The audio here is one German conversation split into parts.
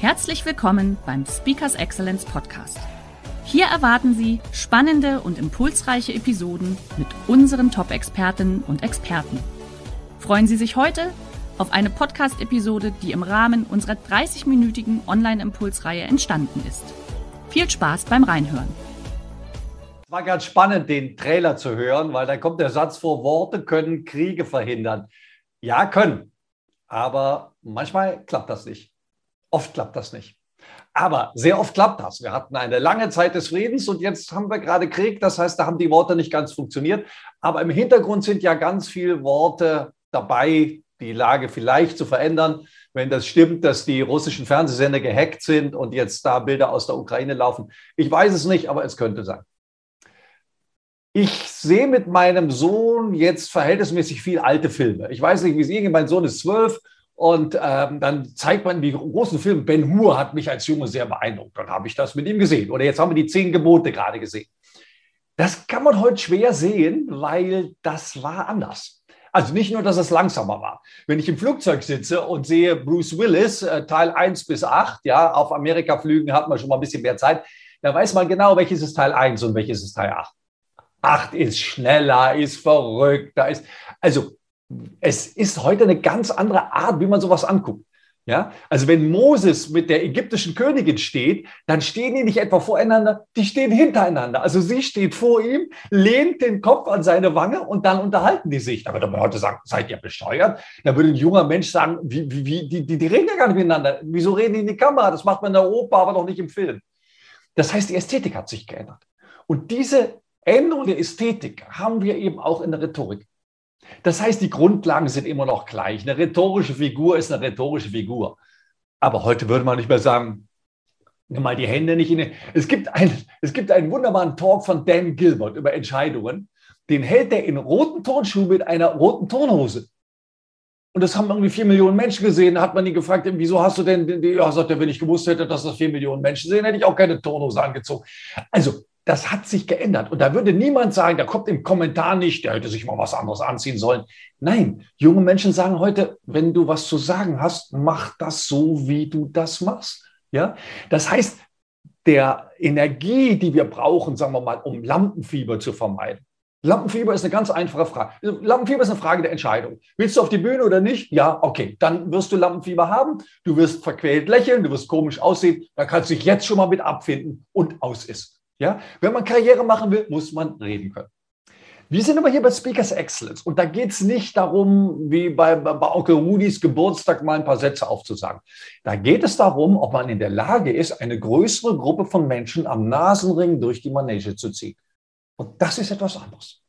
Herzlich willkommen beim Speakers Excellence Podcast. Hier erwarten Sie spannende und impulsreiche Episoden mit unseren Top-Expertinnen und Experten. Freuen Sie sich heute auf eine Podcast-Episode, die im Rahmen unserer 30-minütigen Online-Impulsreihe entstanden ist. Viel Spaß beim Reinhören. Es war ganz spannend, den Trailer zu hören, weil da kommt der Satz vor, Worte können Kriege verhindern. Ja, können. Aber manchmal klappt das nicht. Oft klappt das nicht. Aber sehr oft klappt das. Wir hatten eine lange Zeit des Friedens und jetzt haben wir gerade Krieg. Das heißt, da haben die Worte nicht ganz funktioniert. Aber im Hintergrund sind ja ganz viele Worte dabei, die Lage vielleicht zu verändern. Wenn das stimmt, dass die russischen Fernsehsender gehackt sind und jetzt da Bilder aus der Ukraine laufen. Ich weiß es nicht, aber es könnte sein. Ich sehe mit meinem Sohn jetzt verhältnismäßig viel alte Filme. Ich weiß nicht, wie es Ihnen geht. Mein Sohn ist zwölf und ähm, dann zeigt man die großen Filme. Ben Hur hat mich als Junge sehr beeindruckt. Dann habe ich das mit ihm gesehen. Oder jetzt haben wir die zehn Gebote gerade gesehen. Das kann man heute schwer sehen, weil das war anders. Also nicht nur, dass es langsamer war. Wenn ich im Flugzeug sitze und sehe Bruce Willis, äh, Teil 1 bis 8, ja, auf Amerika-Flügen hat man schon mal ein bisschen mehr Zeit, da weiß man genau, welches ist Teil 1 und welches ist Teil 8. 8 ist schneller, ist verrückter, ist, also es ist heute eine ganz andere Art, wie man sowas anguckt. Ja, also wenn Moses mit der ägyptischen Königin steht, dann stehen die nicht etwa voreinander, die stehen hintereinander. Also sie steht vor ihm, lehnt den Kopf an seine Wange und dann unterhalten die sich. Da würde man heute sagen, seid ihr bescheuert? Da würde ein junger Mensch sagen, wie, wie, wie die, die, die reden ja gar nicht miteinander. Wieso reden die in die Kamera? Das macht man in der Oper, aber doch nicht im Film. Das heißt, die Ästhetik hat sich geändert. Und diese Änderung der Ästhetik haben wir eben auch in der Rhetorik. Das heißt, die Grundlagen sind immer noch gleich. Eine rhetorische Figur ist eine rhetorische Figur. Aber heute würde man nicht mehr sagen, nimm mal die Hände nicht in den. Es gibt, ein, es gibt einen wunderbaren Talk von Dan Gilbert über Entscheidungen. Den hält er in roten Turnschuhen mit einer roten Turnhose. Und das haben irgendwie vier Millionen Menschen gesehen. Da hat man ihn gefragt, wieso hast du denn, ja, sagt er, wenn ich gewusst hätte, dass das vier Millionen Menschen sehen, hätte ich auch keine Turnhose angezogen. Also das hat sich geändert. Und da würde niemand sagen, da kommt im Kommentar nicht, der hätte sich mal was anderes anziehen sollen. Nein, junge Menschen sagen heute, wenn du was zu sagen hast, mach das so, wie du das machst. Ja, das heißt, der Energie, die wir brauchen, sagen wir mal, um Lampenfieber zu vermeiden. Lampenfieber ist eine ganz einfache Frage. Lampenfieber ist eine Frage der Entscheidung. Willst du auf die Bühne oder nicht? Ja, okay. Dann wirst du Lampenfieber haben. Du wirst verquält lächeln, du wirst komisch aussehen. Da kannst du dich jetzt schon mal mit abfinden und aus ist. Ja? Wenn man Karriere machen will, muss man reden können. Wir sind aber hier bei Speakers Excellence und da geht es nicht darum, wie bei, bei Onkel Rudis Geburtstag mal ein paar Sätze aufzusagen. Da geht es darum, ob man in der Lage ist, eine größere Gruppe von Menschen am Nasenring durch die Manege zu ziehen. Und das ist etwas anderes.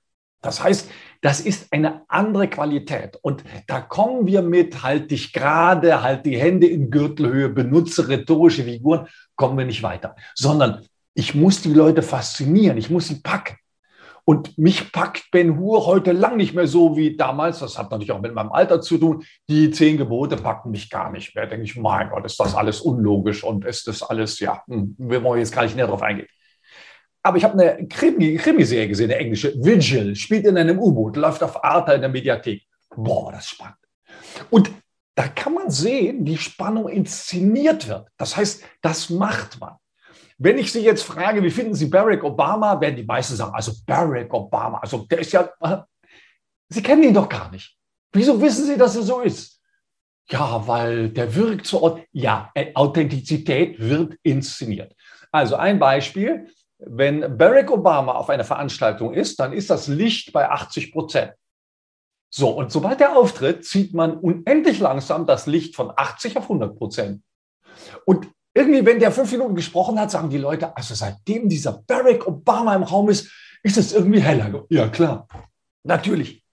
Das heißt, das ist eine andere Qualität. Und da kommen wir mit, halt dich gerade, halt die Hände in Gürtelhöhe, benutze rhetorische Figuren, kommen wir nicht weiter. Sondern ich muss die Leute faszinieren, ich muss sie packen. Und mich packt Ben Hur heute lang nicht mehr so wie damals. Das hat natürlich auch mit meinem Alter zu tun. Die zehn Gebote packen mich gar nicht mehr. Da denke ich, mein Gott, ist das alles unlogisch und ist das alles, ja, hm, wir wollen jetzt gar nicht näher drauf eingehen. Aber ich habe eine Krimi, Krimiserie gesehen, eine englische, Vigil, spielt in einem U-Boot, läuft auf Arte in der Mediathek. Boah, das ist spannend. Und da kann man sehen, wie Spannung inszeniert wird. Das heißt, das macht man. Wenn ich Sie jetzt frage, wie finden Sie Barack Obama, werden die meisten sagen, also Barack Obama, also der ist ja, äh, Sie kennen ihn doch gar nicht. Wieso wissen Sie, dass er so ist? Ja, weil der wirkt so, ja, äh, Authentizität wird inszeniert. Also ein Beispiel, wenn Barack Obama auf einer Veranstaltung ist, dann ist das Licht bei 80 Prozent. So, und sobald er auftritt, zieht man unendlich langsam das Licht von 80 auf 100 Prozent. Und irgendwie, wenn der fünf Minuten gesprochen hat, sagen die Leute, also seitdem dieser Barack Obama im Raum ist, ist es irgendwie heller. Ja, klar. Natürlich.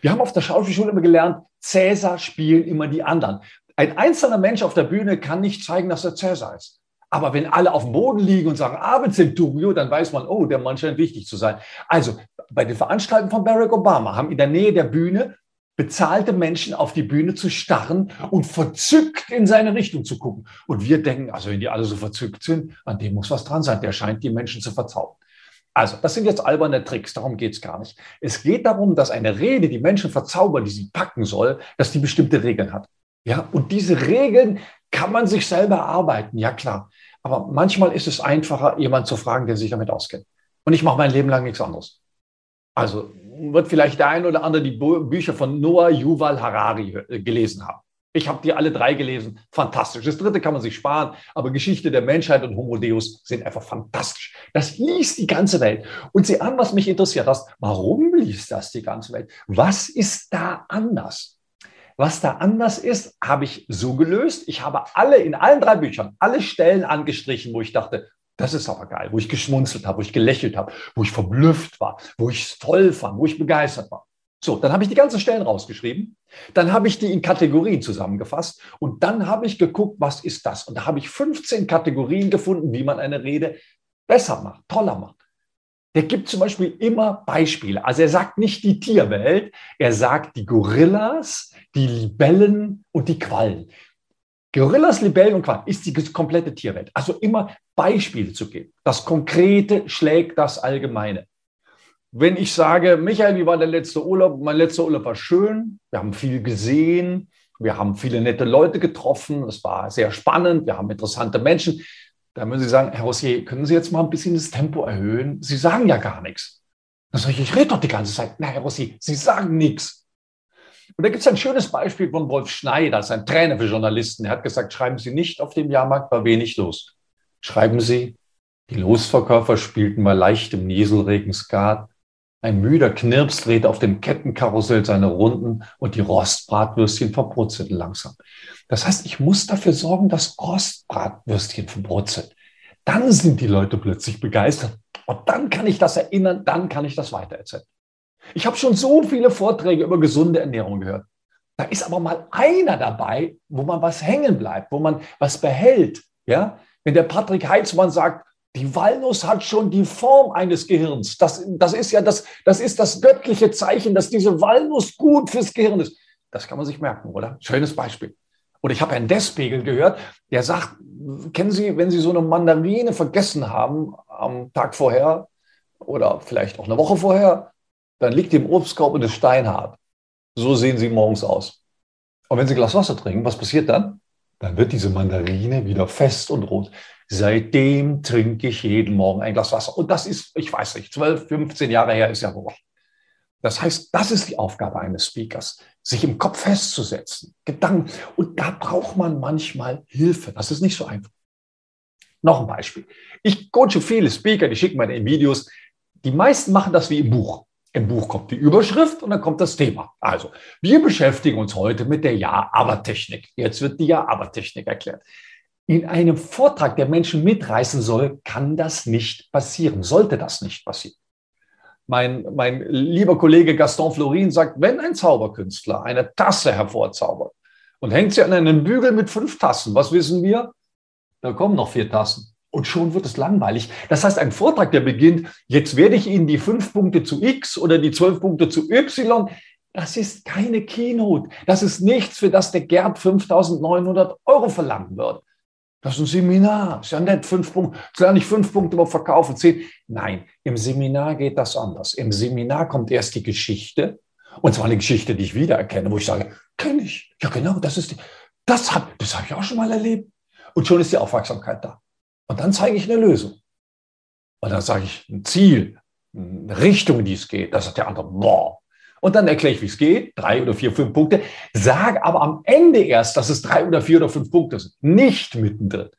Wir haben auf der Schauspielschule immer gelernt, Cäsar spielen immer die anderen. Ein einzelner Mensch auf der Bühne kann nicht zeigen, dass er Cäsar ist. Aber wenn alle auf dem Boden liegen und sagen Abendzenturio, dann weiß man, oh, der Mann scheint wichtig zu sein. Also bei den Veranstaltungen von Barack Obama haben in der Nähe der Bühne bezahlte Menschen auf die Bühne zu starren und verzückt in seine Richtung zu gucken. Und wir denken, also wenn die alle so verzückt sind, an dem muss was dran sein. Der scheint die Menschen zu verzaubern. Also, das sind jetzt alberne Tricks, darum geht es gar nicht. Es geht darum, dass eine Rede die Menschen verzaubern, die sie packen soll, dass die bestimmte Regeln hat. Ja, und diese Regeln kann man sich selber erarbeiten, ja klar. Aber manchmal ist es einfacher, jemanden zu fragen, der sich damit auskennt. Und ich mache mein Leben lang nichts anderes. Also wird vielleicht der ein oder andere die Bücher von Noah Yuval Harari äh, gelesen haben. Ich habe die alle drei gelesen. Fantastisch. Das dritte kann man sich sparen, aber Geschichte der Menschheit und Homo Deus sind einfach fantastisch. Das liest die ganze Welt. Und sieh an, was mich interessiert hast. Warum liest das die ganze Welt? Was ist da anders? Was da anders ist, habe ich so gelöst. Ich habe alle in allen drei Büchern alle Stellen angestrichen, wo ich dachte, das ist aber geil, wo ich geschmunzelt habe, wo ich gelächelt habe, wo ich verblüfft war, wo ich es toll fand, wo ich begeistert war. So, dann habe ich die ganzen Stellen rausgeschrieben, dann habe ich die in Kategorien zusammengefasst und dann habe ich geguckt, was ist das? Und da habe ich 15 Kategorien gefunden, wie man eine Rede besser macht, toller macht. Der gibt zum Beispiel immer Beispiele. Also er sagt nicht die Tierwelt, er sagt die Gorillas, die Libellen und die Quallen. Gorillas, Libellen und Quallen ist die komplette Tierwelt. Also immer Beispiele zu geben. Das Konkrete schlägt das Allgemeine. Wenn ich sage, Michael, wie war der letzte Urlaub? Mein letzter Urlaub war schön. Wir haben viel gesehen. Wir haben viele nette Leute getroffen. Es war sehr spannend. Wir haben interessante Menschen. Da müssen Sie sagen, Herr Rossier, können Sie jetzt mal ein bisschen das Tempo erhöhen? Sie sagen ja gar nichts. Dann sage ich, ich rede doch die ganze Zeit. Na, Herr Rossier, Sie sagen nichts. Und da gibt es ein schönes Beispiel von Wolf Schneider, das ist ein Trainer für Journalisten. Er hat gesagt, schreiben Sie nicht auf dem Jahrmarkt war wenig los. Schreiben Sie, die Losverkäufer spielten bei leichtem Nieselregen Skat. Ein müder Knirps drehte auf dem Kettenkarussell seine Runden und die Rostbratwürstchen verbrutzelten langsam. Das heißt, ich muss dafür sorgen, dass Rostbratwürstchen verbrutzeln. Dann sind die Leute plötzlich begeistert. Und dann kann ich das erinnern, dann kann ich das weitererzählen. Ich habe schon so viele Vorträge über gesunde Ernährung gehört. Da ist aber mal einer dabei, wo man was hängen bleibt, wo man was behält. Ja? Wenn der Patrick Heitzmann sagt, die Walnuss hat schon die Form eines Gehirns. Das, das ist ja das, das ist das göttliche Zeichen, dass diese Walnuss gut fürs Gehirn ist. Das kann man sich merken, oder? Schönes Beispiel. Und ich habe Herrn Despegel gehört, der sagt, kennen Sie, wenn Sie so eine Mandarine vergessen haben am Tag vorher oder vielleicht auch eine Woche vorher, dann liegt im Obstkorb und ist steinhart. So sehen sie morgens aus. Und wenn sie ein Glas Wasser trinken, was passiert dann? Dann wird diese Mandarine wieder fest und rot. Seitdem trinke ich jeden Morgen ein Glas Wasser. Und das ist, ich weiß nicht, 12, 15 Jahre her ist ja wohl. Das heißt, das ist die Aufgabe eines Speakers, sich im Kopf festzusetzen, Gedanken. Und da braucht man manchmal Hilfe. Das ist nicht so einfach. Noch ein Beispiel. Ich coache viele Speaker, die schicken in Videos. Die meisten machen das wie im Buch. Im Buch kommt die Überschrift und dann kommt das Thema. Also, wir beschäftigen uns heute mit der Ja-Aber-Technik. Jetzt wird die Ja-Aber-Technik erklärt. In einem Vortrag, der Menschen mitreißen soll, kann das nicht passieren, sollte das nicht passieren. Mein, mein lieber Kollege Gaston Florin sagt, wenn ein Zauberkünstler eine Tasse hervorzaubert und hängt sie an einen Bügel mit fünf Tassen, was wissen wir? Da kommen noch vier Tassen und schon wird es langweilig. Das heißt, ein Vortrag, der beginnt, jetzt werde ich Ihnen die fünf Punkte zu X oder die zwölf Punkte zu Y, das ist keine Keynote. Das ist nichts, für das der Gerd 5.900 Euro verlangen wird. Das ist ein Seminar. Ist ja nett, fünf Punkte. Jetzt lerne ich fünf Punkte über Verkaufen, zehn. Nein, im Seminar geht das anders. Im Seminar kommt erst die Geschichte. Und zwar eine Geschichte, die ich wiedererkenne, wo ich sage, kenne ich. Ja, genau, das ist die, das habe das hab ich auch schon mal erlebt. Und schon ist die Aufmerksamkeit da. Und dann zeige ich eine Lösung. Und dann sage ich ein Ziel, eine Richtung, in die es geht. Da sagt der andere, boah. Und dann erkläre ich, wie es geht, drei oder vier, fünf Punkte, sage aber am Ende erst, dass es drei oder vier oder fünf Punkte sind, nicht mittendrin.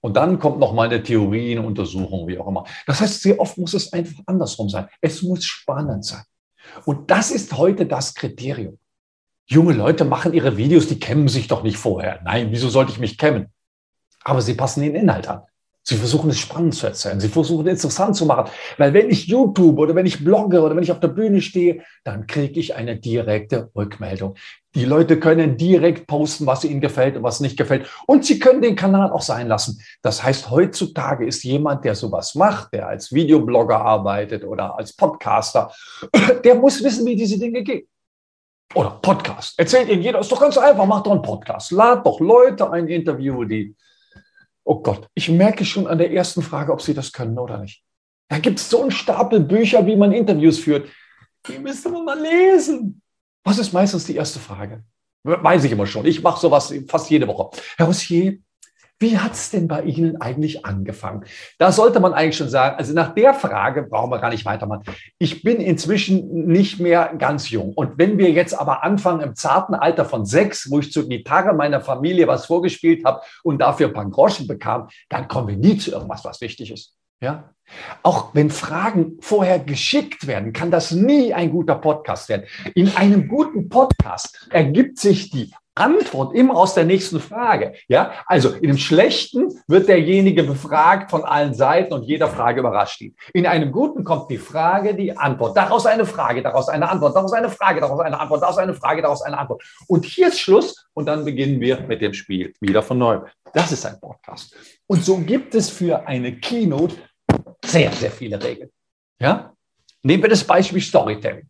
Und dann kommt noch mal eine Theorie, eine Untersuchung, wie auch immer. Das heißt, sehr oft muss es einfach andersrum sein. Es muss spannend sein. Und das ist heute das Kriterium. Junge Leute machen ihre Videos, die kämmen sich doch nicht vorher. Nein, wieso sollte ich mich kämmen? Aber sie passen den Inhalt an. Sie versuchen es spannend zu erzählen. Sie versuchen es interessant zu machen. Weil wenn ich YouTube oder wenn ich blogge oder wenn ich auf der Bühne stehe, dann kriege ich eine direkte Rückmeldung. Die Leute können direkt posten, was ihnen gefällt und was nicht gefällt. Und sie können den Kanal auch sein lassen. Das heißt, heutzutage ist jemand, der sowas macht, der als Videoblogger arbeitet oder als Podcaster, der muss wissen, wie diese Dinge gehen. Oder Podcast. Erzählt Ihnen jeder, ist doch ganz einfach, macht doch einen Podcast. Lad doch Leute ein Interview, die Oh Gott, ich merke schon an der ersten Frage, ob Sie das können oder nicht. Da gibt es so einen Stapel Bücher, wie man Interviews führt. Die müsste man mal lesen. Was ist meistens die erste Frage? Weiß ich immer schon. Ich mache sowas fast jede Woche. Herr Rossier, wie hat es denn bei Ihnen eigentlich angefangen? Da sollte man eigentlich schon sagen, also nach der Frage brauchen wir gar nicht weitermachen. Ich bin inzwischen nicht mehr ganz jung. Und wenn wir jetzt aber anfangen im zarten Alter von sechs, wo ich zur Gitarre meiner Familie was vorgespielt habe und dafür ein paar Groschen bekam, dann kommen wir nie zu irgendwas, was wichtig ist. Ja? Auch wenn Fragen vorher geschickt werden, kann das nie ein guter Podcast werden. In einem guten Podcast ergibt sich die Antwort immer aus der nächsten Frage. Ja, also in einem schlechten wird derjenige befragt von allen Seiten und jeder Frage überrascht ihn. In einem guten kommt die Frage, die Antwort, daraus eine Frage, daraus eine Antwort, daraus eine Frage, daraus eine Antwort, daraus eine Frage, daraus eine Antwort. Und hier ist Schluss und dann beginnen wir mit dem Spiel wieder von neu. Das ist ein Podcast. Und so gibt es für eine Keynote sehr, sehr viele Regeln. Ja? Nehmen wir das Beispiel Storytelling.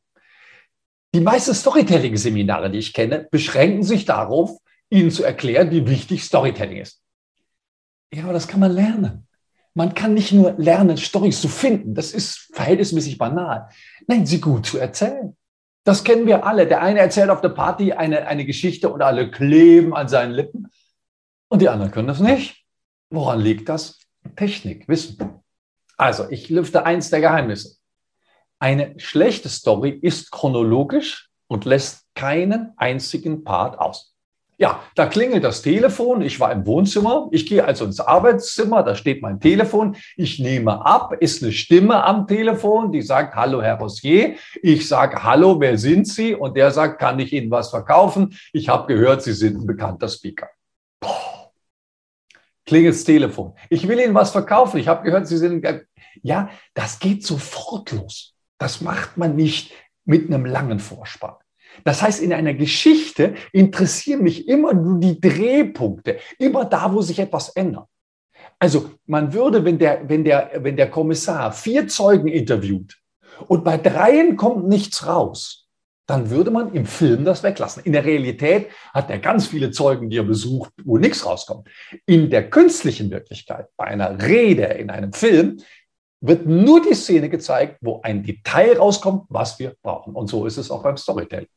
Die meisten Storytelling-Seminare, die ich kenne, beschränken sich darauf, Ihnen zu erklären, wie wichtig Storytelling ist. Ja, aber das kann man lernen. Man kann nicht nur lernen, Storys zu finden. Das ist verhältnismäßig banal. Nein, sie gut zu erzählen. Das kennen wir alle. Der eine erzählt auf der Party eine, eine Geschichte und alle kleben an seinen Lippen. Und die anderen können das nicht. Woran liegt das? Technik, Wissen. Also, ich lüfte eins der Geheimnisse. Eine schlechte Story ist chronologisch und lässt keinen einzigen Part aus. Ja, da klingelt das Telefon. Ich war im Wohnzimmer. Ich gehe also ins Arbeitszimmer. Da steht mein Telefon. Ich nehme ab. Ist eine Stimme am Telefon, die sagt, hallo, Herr Rossier. Ich sage, hallo, wer sind Sie? Und der sagt, kann ich Ihnen was verkaufen? Ich habe gehört, Sie sind ein bekannter Speaker. Boah. Klingelt das Telefon. Ich will Ihnen was verkaufen. Ich habe gehört, Sie sind, ja, das geht sofort los. Das macht man nicht mit einem langen Vorspann. Das heißt, in einer Geschichte interessieren mich immer nur die Drehpunkte, immer da, wo sich etwas ändert. Also man würde, wenn der, wenn der, wenn der Kommissar vier Zeugen interviewt und bei dreien kommt nichts raus, dann würde man im Film das weglassen. In der Realität hat er ganz viele Zeugen, die er besucht, wo nichts rauskommt. In der künstlichen Wirklichkeit, bei einer Rede in einem Film, wird nur die Szene gezeigt, wo ein Detail rauskommt, was wir brauchen. Und so ist es auch beim Storytelling.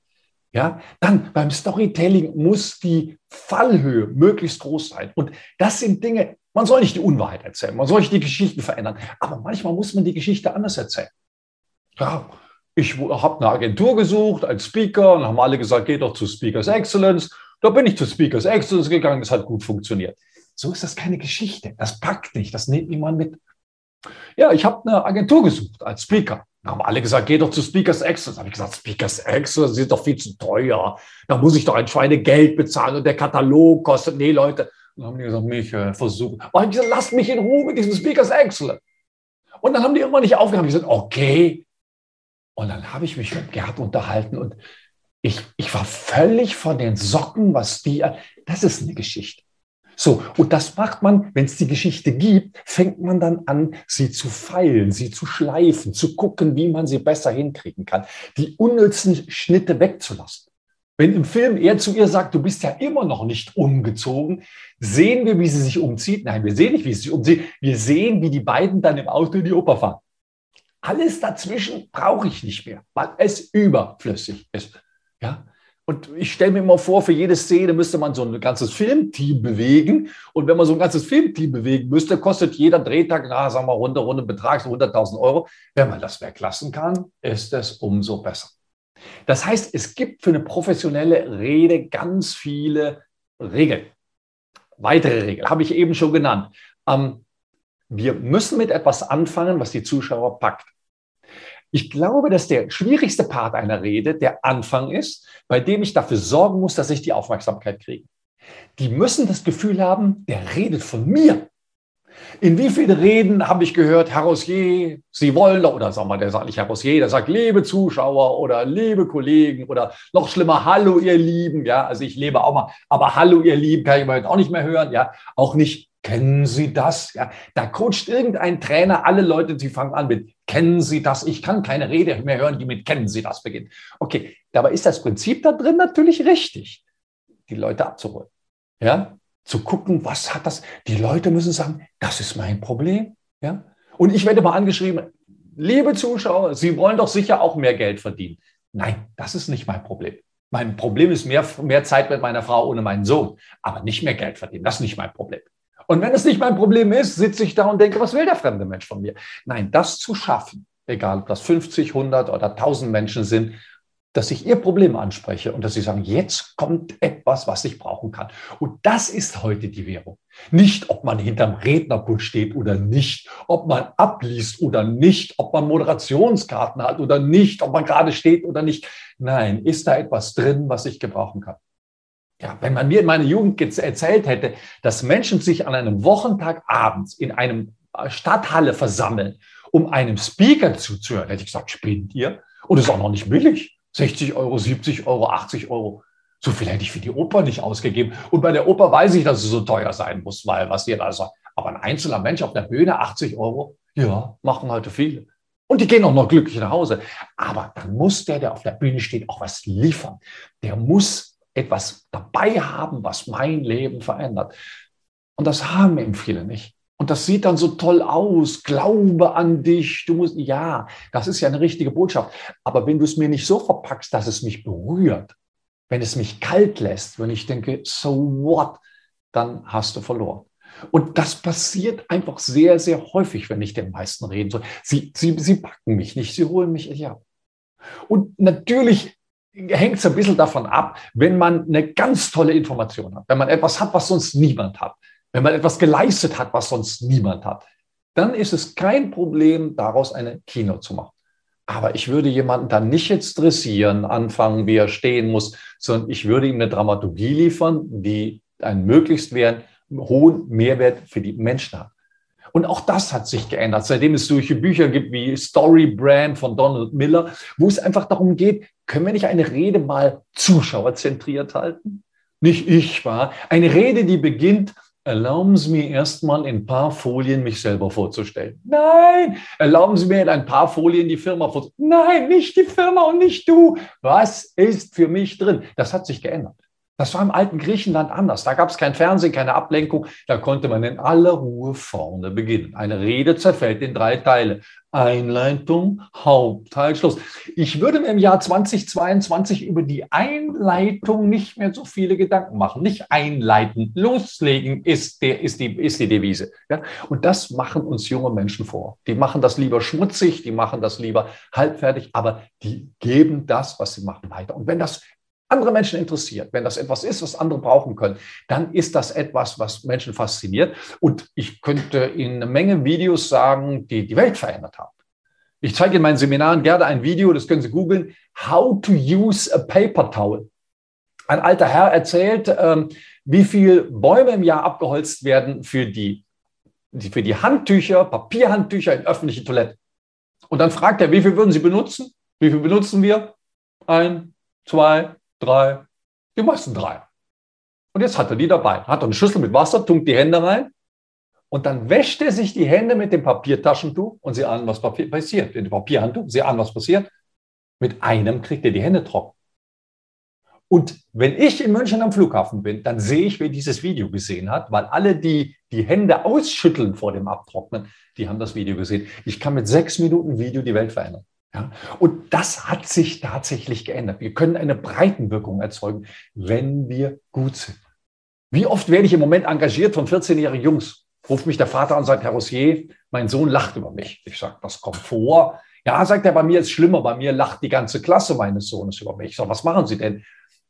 Ja, dann beim Storytelling muss die Fallhöhe möglichst groß sein. Und das sind Dinge, man soll nicht die Unwahrheit erzählen, man soll nicht die Geschichten verändern, aber manchmal muss man die Geschichte anders erzählen. Ja, ich habe eine Agentur gesucht als Speaker und haben alle gesagt, geh doch zu Speakers Excellence. Da bin ich zu Speakers Excellence gegangen, das hat gut funktioniert. So ist das keine Geschichte. Das packt nicht, das nimmt niemand mit. Ja, ich habe eine Agentur gesucht als Speaker. Da haben alle gesagt, geh doch zu Speakers Access. Da habe ich gesagt, Speakers Access sind doch viel zu teuer. Da muss ich doch ein Schweinegeld bezahlen und der Katalog kostet. Nee, Leute. Dann haben die gesagt, mich äh, versuchen. Und ich gesagt, lasst mich in Ruhe mit diesem Speakers Excellence. Und dann haben die irgendwann nicht aufgehört. Ich gesagt, okay. Und dann habe ich mich mit Gerd unterhalten und ich, ich war völlig von den Socken, was die, das ist eine Geschichte. So, und das macht man, wenn es die Geschichte gibt, fängt man dann an, sie zu feilen, sie zu schleifen, zu gucken, wie man sie besser hinkriegen kann, die unnützen Schnitte wegzulassen. Wenn im Film er zu ihr sagt, du bist ja immer noch nicht umgezogen, sehen wir, wie sie sich umzieht. Nein, wir sehen nicht, wie sie sich umzieht. Wir sehen, wie die beiden dann im Auto in die Oper fahren. Alles dazwischen brauche ich nicht mehr, weil es überflüssig ist. Ja? Und ich stelle mir immer vor, für jede Szene müsste man so ein ganzes Filmteam bewegen. Und wenn man so ein ganzes Filmteam bewegen müsste, kostet jeder Drehtag, na, sagen wir, runde, runde Betrag, so 100.000 Euro. Wenn man das weglassen kann, ist es umso besser. Das heißt, es gibt für eine professionelle Rede ganz viele Regeln. Weitere Regeln habe ich eben schon genannt. Ähm, wir müssen mit etwas anfangen, was die Zuschauer packt. Ich glaube, dass der schwierigste Part einer Rede der Anfang ist, bei dem ich dafür sorgen muss, dass ich die Aufmerksamkeit kriege. Die müssen das Gefühl haben, der redet von mir. In wie vielen Reden habe ich gehört, Herr Rossier, Sie wollen doch, oder sagen wir, der sagt nicht Herr Rossier, der sagt, liebe Zuschauer oder liebe Kollegen oder noch schlimmer, hallo ihr Lieben, ja, also ich lebe auch mal, aber hallo ihr Lieben kann ich mal auch nicht mehr hören, ja, auch nicht, kennen Sie das, ja, da coacht irgendein Trainer alle Leute, die fangen an mit, kennen Sie das, ich kann keine Rede mehr hören, die mit kennen Sie das beginnt. Okay, dabei ist das Prinzip da drin natürlich richtig, die Leute abzuholen, ja, zu gucken, was hat das? Die Leute müssen sagen, das ist mein Problem. Ja? Und ich werde mal angeschrieben, liebe Zuschauer, Sie wollen doch sicher auch mehr Geld verdienen. Nein, das ist nicht mein Problem. Mein Problem ist mehr, mehr Zeit mit meiner Frau ohne meinen Sohn, aber nicht mehr Geld verdienen. Das ist nicht mein Problem. Und wenn es nicht mein Problem ist, sitze ich da und denke, was will der fremde Mensch von mir? Nein, das zu schaffen, egal ob das 50, 100 oder 1000 Menschen sind, dass ich ihr Problem anspreche und dass sie sagen, jetzt kommt etwas, was ich brauchen kann. Und das ist heute die Währung. Nicht, ob man hinterm Rednerpult steht oder nicht, ob man abliest oder nicht, ob man Moderationskarten hat oder nicht, ob man gerade steht oder nicht. Nein, ist da etwas drin, was ich gebrauchen kann? Ja, wenn man mir in meiner Jugend erzählt hätte, dass Menschen sich an einem Wochentag abends in einem Stadthalle versammeln, um einem Speaker zuzuhören, hätte ich gesagt, spinnt ihr? Und es ist auch noch nicht billig. 60 Euro, 70 Euro, 80 Euro. So viel hätte ich für die Oper nicht ausgegeben. Und bei der Oper weiß ich, dass es so teuer sein muss, weil was jeder sagt. Aber ein einzelner Mensch auf der Bühne, 80 Euro, ja, machen heute viele. Und die gehen auch noch glücklich nach Hause. Aber dann muss der, der auf der Bühne steht, auch was liefern. Der muss etwas dabei haben, was mein Leben verändert. Und das haben eben viele nicht. Und das sieht dann so toll aus. Glaube an dich. Du musst, ja, das ist ja eine richtige Botschaft. Aber wenn du es mir nicht so verpackst, dass es mich berührt, wenn es mich kalt lässt, wenn ich denke, so what, dann hast du verloren. Und das passiert einfach sehr, sehr häufig, wenn ich den meisten reden soll. Sie, sie, sie packen mich nicht, sie holen mich nicht ab. Und natürlich hängt es ein bisschen davon ab, wenn man eine ganz tolle Information hat, wenn man etwas hat, was sonst niemand hat, wenn man etwas geleistet hat, was sonst niemand hat, dann ist es kein Problem, daraus eine Kino zu machen. Aber ich würde jemanden dann nicht jetzt dressieren, anfangen, wie er stehen muss, sondern ich würde ihm eine Dramaturgie liefern, die einen möglichst hohen Mehrwert für die Menschen hat. Und auch das hat sich geändert, seitdem es solche Bücher gibt wie Story Brand von Donald Miller, wo es einfach darum geht, können wir nicht eine Rede mal zuschauerzentriert halten? Nicht ich war. Eine Rede, die beginnt Erlauben Sie mir erstmal in ein paar Folien mich selber vorzustellen. Nein, erlauben Sie mir in ein paar Folien die Firma vorzustellen. Nein, nicht die Firma und nicht du. Was ist für mich drin? Das hat sich geändert. Das war im alten Griechenland anders. Da gab es kein Fernsehen, keine Ablenkung. Da konnte man in aller Ruhe vorne beginnen. Eine Rede zerfällt in drei Teile. Einleitung, Hauptteil, Schluss. Ich würde mir im Jahr 2022 über die Einleitung nicht mehr so viele Gedanken machen. Nicht einleiten, loslegen ist, der, ist, die, ist die Devise. Ja? Und das machen uns junge Menschen vor. Die machen das lieber schmutzig, die machen das lieber halbfertig, aber die geben das, was sie machen, weiter. Und wenn das andere Menschen interessiert, wenn das etwas ist, was andere brauchen können, dann ist das etwas, was Menschen fasziniert. Und ich könnte in eine Menge Videos sagen, die die Welt verändert haben. Ich zeige in meinen Seminaren gerne ein Video, das können Sie googeln, How to use a paper towel. Ein alter Herr erzählt, ähm, wie viele Bäume im Jahr abgeholzt werden für die, für die Handtücher, Papierhandtücher in öffentlichen Toiletten. Und dann fragt er, wie viel würden Sie benutzen? Wie viel benutzen wir? Ein, zwei, drei, die meisten drei. Und jetzt hat er die dabei. Hat er eine Schüssel mit Wasser, tunkt die Hände rein und dann wäscht er sich die Hände mit dem Papiertaschentuch und Sie ahnen, was passiert. Mit dem Papierhandtuch, Sie ahnen, was passiert. Mit einem kriegt er die Hände trocken. Und wenn ich in München am Flughafen bin, dann sehe ich, wer dieses Video gesehen hat, weil alle, die die Hände ausschütteln vor dem Abtrocknen, die haben das Video gesehen. Ich kann mit sechs Minuten Video die Welt verändern. Ja, und das hat sich tatsächlich geändert. Wir können eine Breitenwirkung erzeugen, wenn wir gut sind. Wie oft werde ich im Moment engagiert von 14-jährigen Jungs? Ruft mich der Vater an und sagt, Herr Rossier, mein Sohn lacht über mich. Ich sage, das kommt vor. Ja, sagt er, bei mir ist schlimmer. Bei mir lacht die ganze Klasse meines Sohnes über mich. Ich sage, was machen Sie denn?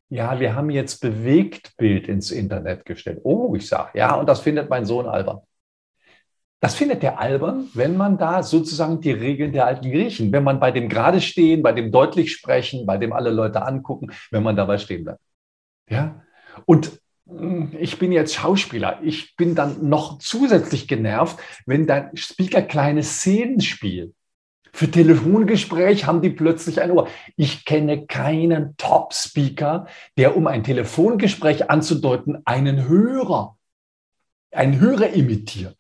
Ja, wir haben jetzt Bewegtbild ins Internet gestellt. Oh, ich sage, ja, und das findet mein Sohn albern. Das findet der albern, wenn man da sozusagen die Regeln der alten Griechen, wenn man bei dem gerade stehen, bei dem deutlich sprechen, bei dem alle Leute angucken, wenn man dabei stehen bleibt. Ja? Und ich bin jetzt Schauspieler. Ich bin dann noch zusätzlich genervt, wenn dein Speaker kleine Szenen spielt. Für Telefongespräch haben die plötzlich ein Ohr. Ich kenne keinen Top-Speaker, der, um ein Telefongespräch anzudeuten, einen Hörer, einen Hörer imitiert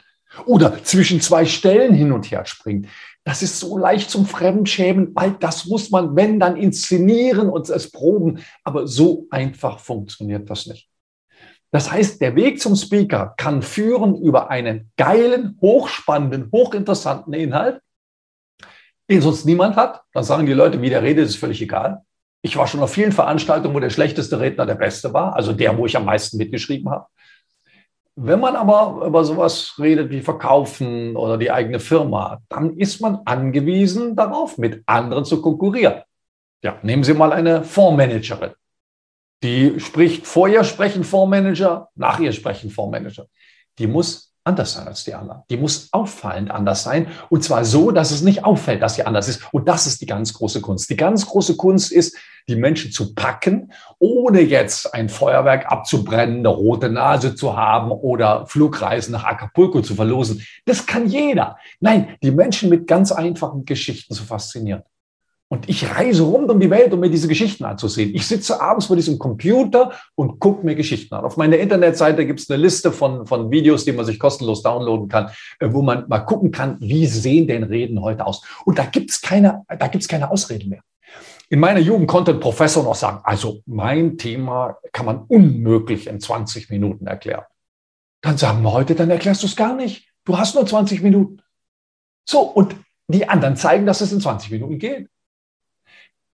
oder zwischen zwei Stellen hin und her springt. Das ist so leicht zum Fremdschämen, weil das muss man, wenn, dann inszenieren und es proben. Aber so einfach funktioniert das nicht. Das heißt, der Weg zum Speaker kann führen über einen geilen, hochspannenden, hochinteressanten Inhalt, den sonst niemand hat. Dann sagen die Leute, wie der redet, ist völlig egal. Ich war schon auf vielen Veranstaltungen, wo der schlechteste Redner der Beste war, also der, wo ich am meisten mitgeschrieben habe. Wenn man aber über sowas redet wie Verkaufen oder die eigene Firma, dann ist man angewiesen darauf, mit anderen zu konkurrieren. Ja, nehmen Sie mal eine Fondsmanagerin. Die spricht, vor ihr sprechen Fondsmanager, nach ihr sprechen Fondsmanager. Die muss anders sein als die anderen. Die muss auffallend anders sein. Und zwar so, dass es nicht auffällt, dass sie anders ist. Und das ist die ganz große Kunst. Die ganz große Kunst ist, die Menschen zu packen, ohne jetzt ein Feuerwerk abzubrennen, eine rote Nase zu haben oder Flugreisen nach Acapulco zu verlosen. Das kann jeder. Nein, die Menschen mit ganz einfachen Geschichten zu faszinieren. Und ich reise rund um die Welt, um mir diese Geschichten anzusehen. Ich sitze abends vor diesem Computer und gucke mir Geschichten an. Auf meiner Internetseite gibt es eine Liste von, von Videos, die man sich kostenlos downloaden kann, äh, wo man mal gucken kann, wie sehen denn Reden heute aus. Und da gibt es keine, keine Ausrede mehr. In meiner Jugend konnte ein Professor noch sagen, also mein Thema kann man unmöglich in 20 Minuten erklären. Dann sagen wir heute, dann erklärst du es gar nicht. Du hast nur 20 Minuten. So, und die anderen zeigen, dass es in 20 Minuten geht.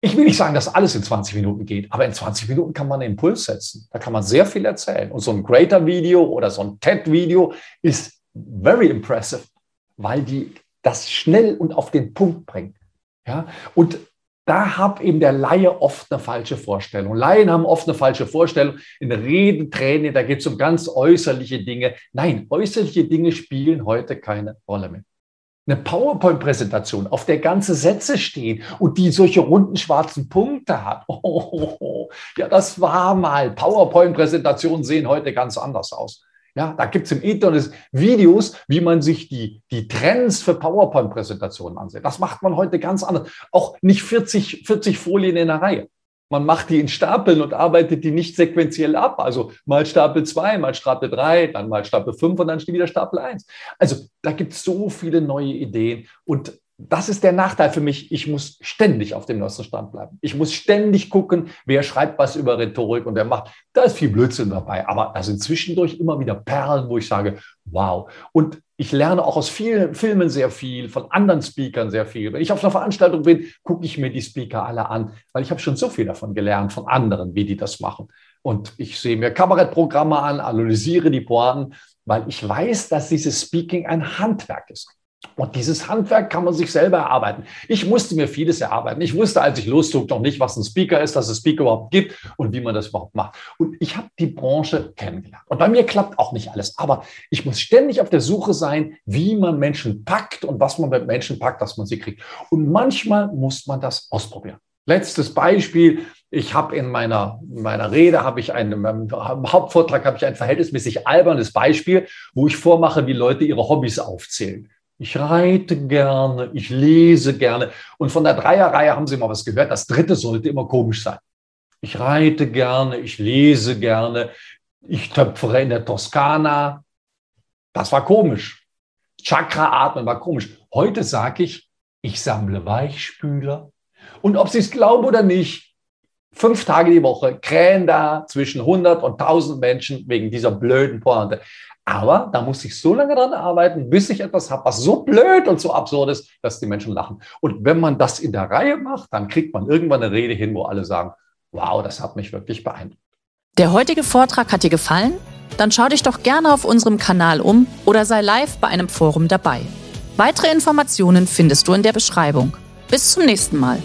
Ich will nicht sagen, dass alles in 20 Minuten geht, aber in 20 Minuten kann man einen Impuls setzen. Da kann man sehr viel erzählen. Und so ein Greater-Video oder so ein TED-Video ist very impressive, weil die das schnell und auf den Punkt bringen. Ja? Und da hat eben der Laie oft eine falsche Vorstellung. Laien haben oft eine falsche Vorstellung. In Redentränen, da geht es um ganz äußerliche Dinge. Nein, äußerliche Dinge spielen heute keine Rolle mehr eine PowerPoint-Präsentation, auf der ganze Sätze stehen und die solche runden schwarzen Punkte hat. Oh. Ja, das war mal. PowerPoint-Präsentationen sehen heute ganz anders aus. Ja, da gibt es im Internet Videos, wie man sich die, die Trends für PowerPoint-Präsentationen ansieht. Das macht man heute ganz anders. Auch nicht 40, 40 Folien in einer Reihe. Man macht die in Stapeln und arbeitet die nicht sequenziell ab. Also mal Stapel 2, mal Stapel 3, dann mal Stapel 5 und dann wieder Stapel 1. Also da gibt es so viele neue Ideen und das ist der Nachteil für mich. Ich muss ständig auf dem neuesten Stand bleiben. Ich muss ständig gucken, wer schreibt was über Rhetorik und wer macht. Da ist viel Blödsinn dabei. Aber da sind zwischendurch immer wieder Perlen, wo ich sage, wow. Und ich lerne auch aus vielen Filmen sehr viel, von anderen Speakern sehr viel. Wenn ich auf einer Veranstaltung bin, gucke ich mir die Speaker alle an, weil ich habe schon so viel davon gelernt, von anderen, wie die das machen. Und ich sehe mir Kabarettprogramme an, analysiere die Pointen, weil ich weiß, dass dieses Speaking ein Handwerk ist. Und dieses Handwerk kann man sich selber erarbeiten. Ich musste mir vieles erarbeiten. Ich wusste, als ich loszog, noch nicht, was ein Speaker ist, dass es Speaker überhaupt gibt und wie man das überhaupt macht. Und ich habe die Branche kennengelernt. Und bei mir klappt auch nicht alles. Aber ich muss ständig auf der Suche sein, wie man Menschen packt und was man mit Menschen packt, dass man sie kriegt. Und manchmal muss man das ausprobieren. Letztes Beispiel. Ich habe in meiner, meiner Rede, habe ich einen, im Hauptvortrag habe ich ein verhältnismäßig albernes Beispiel, wo ich vormache, wie Leute ihre Hobbys aufzählen. Ich reite gerne, ich lese gerne. Und von der Dreierreihe haben Sie mal was gehört. Das dritte sollte immer komisch sein. Ich reite gerne, ich lese gerne, ich töpfere in der Toskana. Das war komisch. Chakra-Atmen war komisch. Heute sage ich, ich sammle Weichspüler. Und ob Sie es glauben oder nicht, fünf Tage die Woche krähen da zwischen 100 und 1000 Menschen wegen dieser blöden Pointe. Aber da muss ich so lange dran arbeiten, bis ich etwas habe, was so blöd und so absurd ist, dass die Menschen lachen. Und wenn man das in der Reihe macht, dann kriegt man irgendwann eine Rede hin, wo alle sagen, wow, das hat mich wirklich beeindruckt. Der heutige Vortrag hat dir gefallen? Dann schau dich doch gerne auf unserem Kanal um oder sei live bei einem Forum dabei. Weitere Informationen findest du in der Beschreibung. Bis zum nächsten Mal.